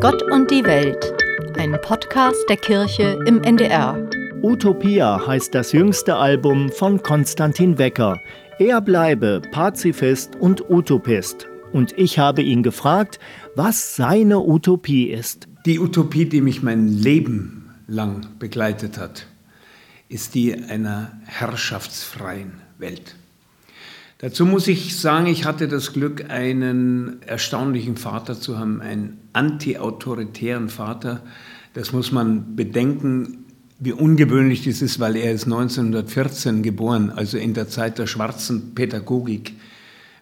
Gott und die Welt, ein Podcast der Kirche im NDR. Utopia heißt das jüngste Album von Konstantin Wecker. Er bleibe Pazifist und Utopist. Und ich habe ihn gefragt, was seine Utopie ist. Die Utopie, die mich mein Leben lang begleitet hat, ist die einer herrschaftsfreien Welt. Dazu muss ich sagen, ich hatte das Glück, einen erstaunlichen Vater zu haben, einen anti-autoritären Vater. Das muss man bedenken, wie ungewöhnlich das ist, weil er ist 1914 geboren, also in der Zeit der schwarzen Pädagogik,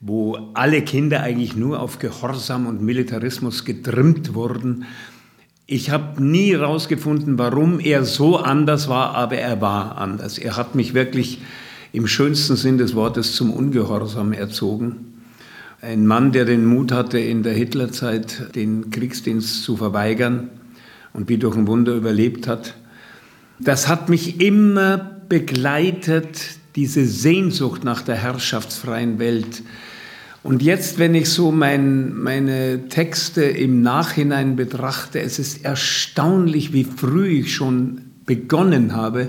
wo alle Kinder eigentlich nur auf Gehorsam und Militarismus getrimmt wurden. Ich habe nie herausgefunden, warum er so anders war, aber er war anders. Er hat mich wirklich im schönsten Sinn des Wortes zum Ungehorsam erzogen. Ein Mann, der den Mut hatte, in der Hitlerzeit den Kriegsdienst zu verweigern und wie durch ein Wunder überlebt hat. Das hat mich immer begleitet, diese Sehnsucht nach der herrschaftsfreien Welt. Und jetzt, wenn ich so mein, meine Texte im Nachhinein betrachte, es ist erstaunlich, wie früh ich schon begonnen habe,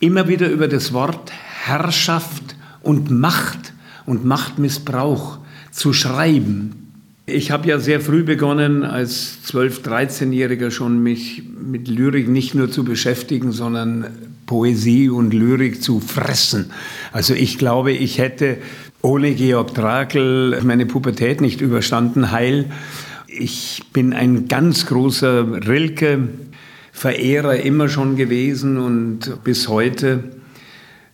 immer wieder über das Wort Herrschaft und Macht und Machtmissbrauch zu schreiben. Ich habe ja sehr früh begonnen, als 12-, 13-Jähriger schon mich mit Lyrik nicht nur zu beschäftigen, sondern Poesie und Lyrik zu fressen. Also ich glaube, ich hätte ohne Georg Trakl meine Pubertät nicht überstanden, heil. Ich bin ein ganz großer Rilke-Verehrer immer schon gewesen und bis heute.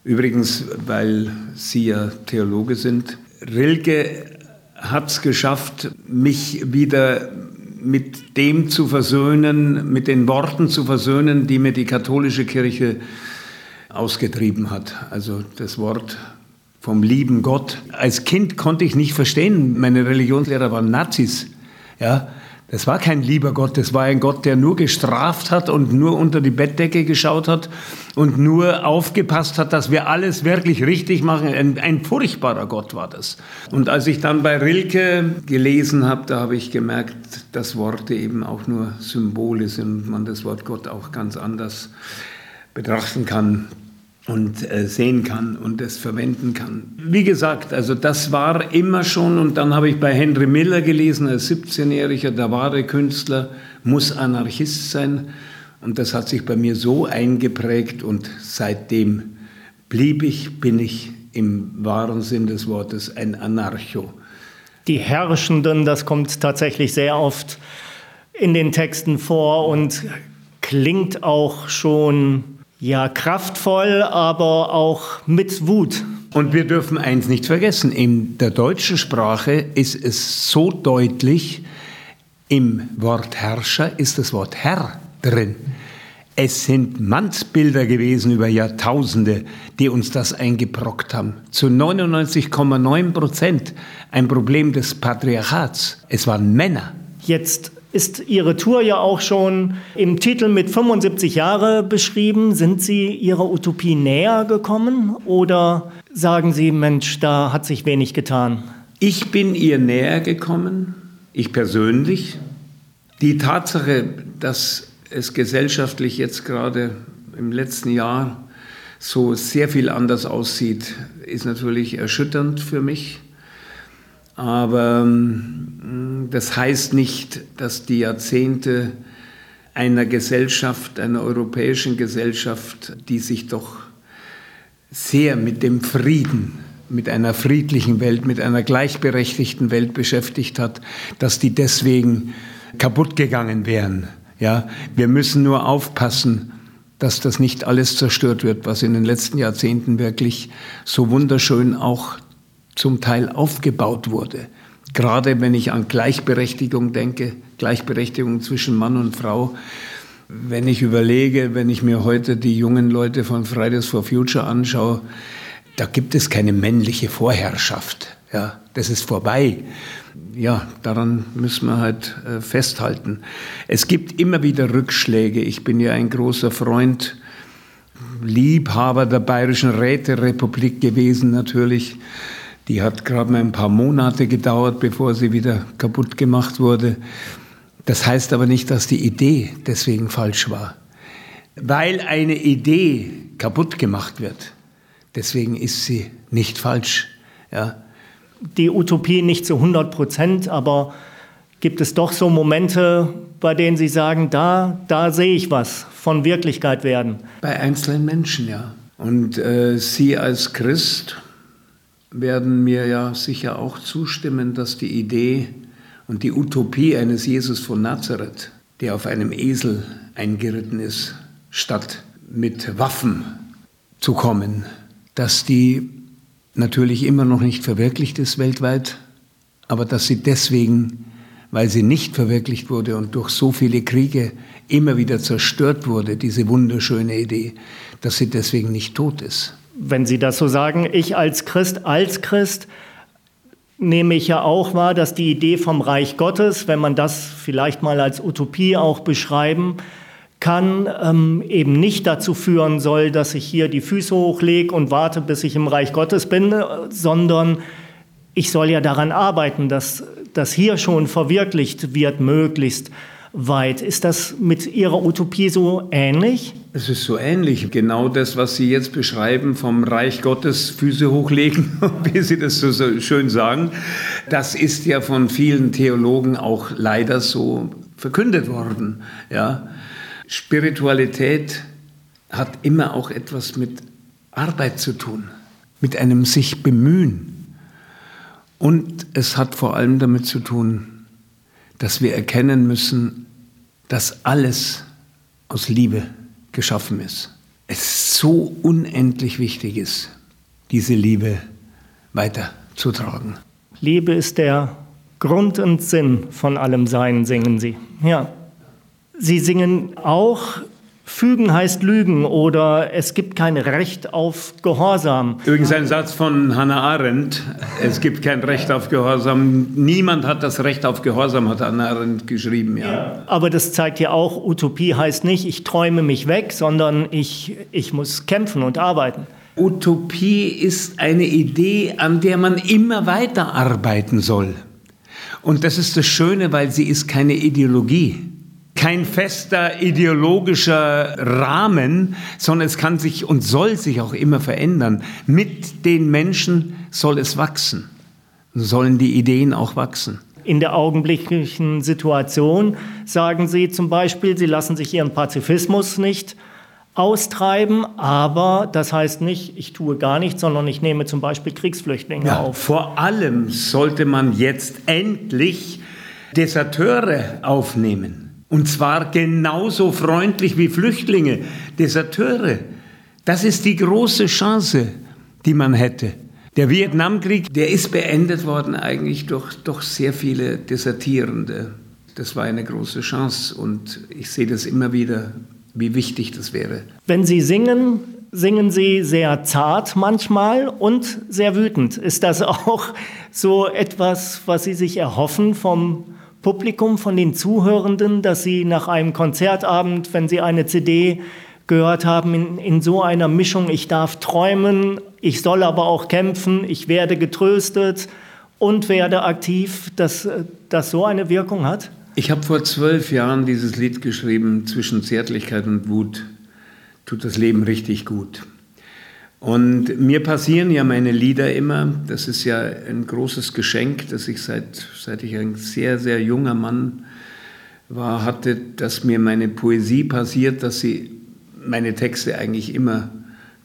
Übrigens, weil Sie ja Theologe sind. Rilke hat es geschafft, mich wieder mit dem zu versöhnen, mit den Worten zu versöhnen, die mir die katholische Kirche ausgetrieben hat. Also das Wort vom lieben Gott. Als Kind konnte ich nicht verstehen, meine Religionslehrer waren Nazis. Ja, das war kein lieber Gott, das war ein Gott, der nur gestraft hat und nur unter die Bettdecke geschaut hat und nur aufgepasst hat, dass wir alles wirklich richtig machen. Ein, ein furchtbarer Gott war das. Und als ich dann bei Rilke gelesen habe, da habe ich gemerkt, dass Worte eben auch nur Symbole sind und man das Wort Gott auch ganz anders betrachten kann und äh, sehen kann und es verwenden kann. Wie gesagt, also das war immer schon und dann habe ich bei Henry Miller gelesen, als 17-Jähriger, der wahre Künstler muss Anarchist sein und das hat sich bei mir so eingeprägt und seitdem blieb ich, bin ich im wahren Sinn des Wortes ein Anarcho. Die Herrschenden, das kommt tatsächlich sehr oft in den Texten vor und klingt auch schon ja, kraftvoll, aber auch mit Wut. Und wir dürfen eins nicht vergessen, in der deutschen Sprache ist es so deutlich, im Wort Herrscher ist das Wort Herr drin. Es sind Mannsbilder gewesen über Jahrtausende, die uns das eingebrockt haben. Zu 99,9 Prozent ein Problem des Patriarchats. Es waren Männer. Jetzt ist Ihre Tour ja auch schon im Titel mit 75 Jahre beschrieben. Sind Sie Ihrer Utopie näher gekommen oder sagen Sie, Mensch, da hat sich wenig getan? Ich bin ihr näher gekommen, ich persönlich. Die Tatsache, dass es gesellschaftlich jetzt gerade im letzten Jahr so sehr viel anders aussieht, ist natürlich erschütternd für mich. Aber ähm, das heißt nicht, dass die Jahrzehnte einer Gesellschaft, einer europäischen Gesellschaft, die sich doch sehr mit dem Frieden, mit einer friedlichen Welt, mit einer gleichberechtigten Welt beschäftigt hat, dass die deswegen kaputt gegangen wären. Ja, wir müssen nur aufpassen, dass das nicht alles zerstört wird, was in den letzten Jahrzehnten wirklich so wunderschön auch zum Teil aufgebaut wurde. Gerade wenn ich an Gleichberechtigung denke, Gleichberechtigung zwischen Mann und Frau. Wenn ich überlege, wenn ich mir heute die jungen Leute von Fridays for Future anschaue, da gibt es keine männliche Vorherrschaft. Ja, das ist vorbei. Ja, daran müssen wir halt äh, festhalten. Es gibt immer wieder Rückschläge. Ich bin ja ein großer Freund, Liebhaber der Bayerischen Räterepublik gewesen natürlich. Die hat gerade mal ein paar Monate gedauert, bevor sie wieder kaputt gemacht wurde. Das heißt aber nicht, dass die Idee deswegen falsch war. Weil eine Idee kaputt gemacht wird, deswegen ist sie nicht falsch. Ja. Die Utopie nicht zu 100 Prozent, aber gibt es doch so Momente, bei denen Sie sagen, da, da sehe ich was von Wirklichkeit werden? Bei einzelnen Menschen, ja. Und äh, Sie als Christ werden mir ja sicher auch zustimmen, dass die Idee und die Utopie eines Jesus von Nazareth, der auf einem Esel eingeritten ist, statt mit Waffen zu kommen, dass die natürlich immer noch nicht verwirklicht ist weltweit, aber dass sie deswegen, weil sie nicht verwirklicht wurde und durch so viele Kriege immer wieder zerstört wurde, diese wunderschöne Idee, dass sie deswegen nicht tot ist. Wenn Sie das so sagen, ich als Christ, als Christ nehme ich ja auch wahr, dass die Idee vom Reich Gottes, wenn man das vielleicht mal als Utopie auch beschreiben kann, ähm, eben nicht dazu führen soll, dass ich hier die Füße hochlege und warte, bis ich im Reich Gottes bin, sondern ich soll ja daran arbeiten, dass das hier schon verwirklicht wird, möglichst weit. Ist das mit Ihrer Utopie so ähnlich? Es ist so ähnlich. Genau das, was Sie jetzt beschreiben, vom Reich Gottes Füße hochlegen, wie Sie das so, schön sagen, das ist ja von vielen Theologen auch leider so verkündet worden. Ja. Spiritualität hat immer auch etwas mit Arbeit zu tun, mit einem sich bemühen. Und es hat vor allem damit zu tun, dass wir erkennen müssen, dass alles aus Liebe geschaffen ist. Es so unendlich wichtig ist, diese Liebe weiterzutragen. Liebe ist der Grund und Sinn von allem Sein, singen Sie. Ja. Sie singen auch Fügen heißt Lügen oder es gibt kein Recht auf Gehorsam. Übrigens ein Satz von Hannah Arendt. Es gibt kein Recht auf Gehorsam. Niemand hat das Recht auf Gehorsam, hat Hannah Arendt geschrieben. Ja. ja. Aber das zeigt ja auch, Utopie heißt nicht, ich träume mich weg, sondern ich, ich muss kämpfen und arbeiten. Utopie ist eine Idee, an der man immer weiter arbeiten soll. Und das ist das Schöne, weil sie ist keine Ideologie kein fester ideologischer Rahmen, sondern es kann sich und soll sich auch immer verändern. Mit den Menschen soll es wachsen, sollen die Ideen auch wachsen. In der augenblicklichen Situation sagen Sie zum Beispiel, Sie lassen sich Ihren Pazifismus nicht austreiben, aber das heißt nicht, ich tue gar nichts, sondern ich nehme zum Beispiel Kriegsflüchtlinge ja, auf. Vor allem sollte man jetzt endlich Deserteure aufnehmen. Und zwar genauso freundlich wie Flüchtlinge, Deserteure. Das ist die große Chance, die man hätte. Der Vietnamkrieg, der ist beendet worden eigentlich durch, durch sehr viele Desertierende. Das war eine große Chance und ich sehe das immer wieder, wie wichtig das wäre. Wenn Sie singen, singen Sie sehr zart manchmal und sehr wütend. Ist das auch so etwas, was Sie sich erhoffen vom Publikum, von den Zuhörenden, dass sie nach einem Konzertabend, wenn sie eine CD gehört haben, in, in so einer Mischung, ich darf träumen, ich soll aber auch kämpfen, ich werde getröstet und werde aktiv, dass das so eine Wirkung hat? Ich habe vor zwölf Jahren dieses Lied geschrieben, zwischen Zärtlichkeit und Wut tut das Leben richtig gut. Und mir passieren ja meine Lieder immer. Das ist ja ein großes Geschenk, das ich seit, seit ich ein sehr, sehr junger Mann war, hatte, dass mir meine Poesie passiert, dass sie meine Texte eigentlich immer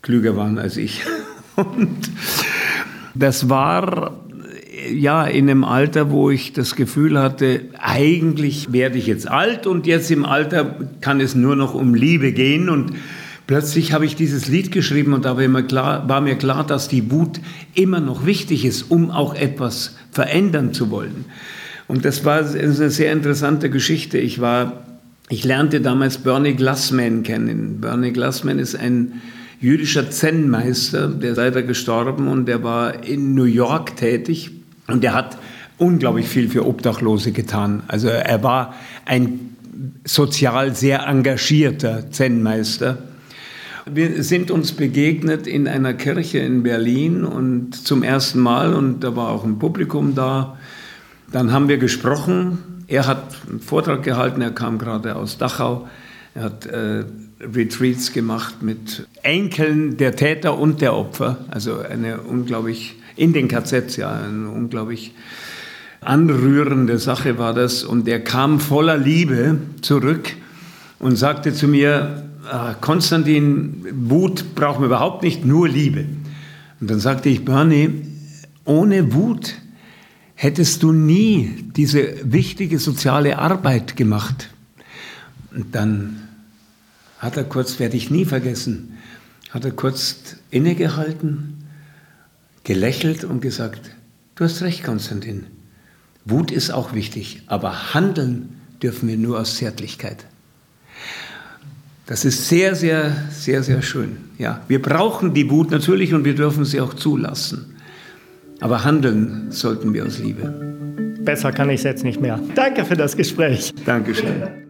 klüger waren als ich. Und das war ja in einem Alter, wo ich das Gefühl hatte, eigentlich werde ich jetzt alt und jetzt im Alter kann es nur noch um Liebe gehen und Plötzlich habe ich dieses Lied geschrieben und da war mir, klar, war mir klar, dass die Wut immer noch wichtig ist, um auch etwas verändern zu wollen. Und das war eine sehr interessante Geschichte. Ich war, ich lernte damals Bernie Glassman kennen. Bernie Glassman ist ein jüdischer Zen-Meister, der ist leider gestorben und der war in New York tätig und der hat unglaublich viel für Obdachlose getan. Also er war ein sozial sehr engagierter Zen-Meister. Wir sind uns begegnet in einer Kirche in Berlin und zum ersten Mal und da war auch ein Publikum da. dann haben wir gesprochen. Er hat einen Vortrag gehalten, er kam gerade aus Dachau. Er hat äh, Retreats gemacht mit Enkeln der Täter und der Opfer. Also eine unglaublich, in den KZs, ja, eine unglaublich anrührende Sache war das. Und er kam voller Liebe zurück und sagte zu mir, Konstantin, Wut brauchen wir überhaupt nicht, nur Liebe. Und dann sagte ich, Bernie, ohne Wut hättest du nie diese wichtige soziale Arbeit gemacht. Und dann hat er kurz, werde ich nie vergessen, hat er kurz innegehalten, gelächelt und gesagt, du hast recht, Konstantin. Wut ist auch wichtig, aber handeln dürfen wir nur aus Zärtlichkeit. Das ist sehr, sehr, sehr, sehr schön. Ja, wir brauchen die Wut natürlich und wir dürfen sie auch zulassen. Aber handeln sollten wir aus Liebe. Besser kann ich es jetzt nicht mehr. Danke für das Gespräch. Dankeschön.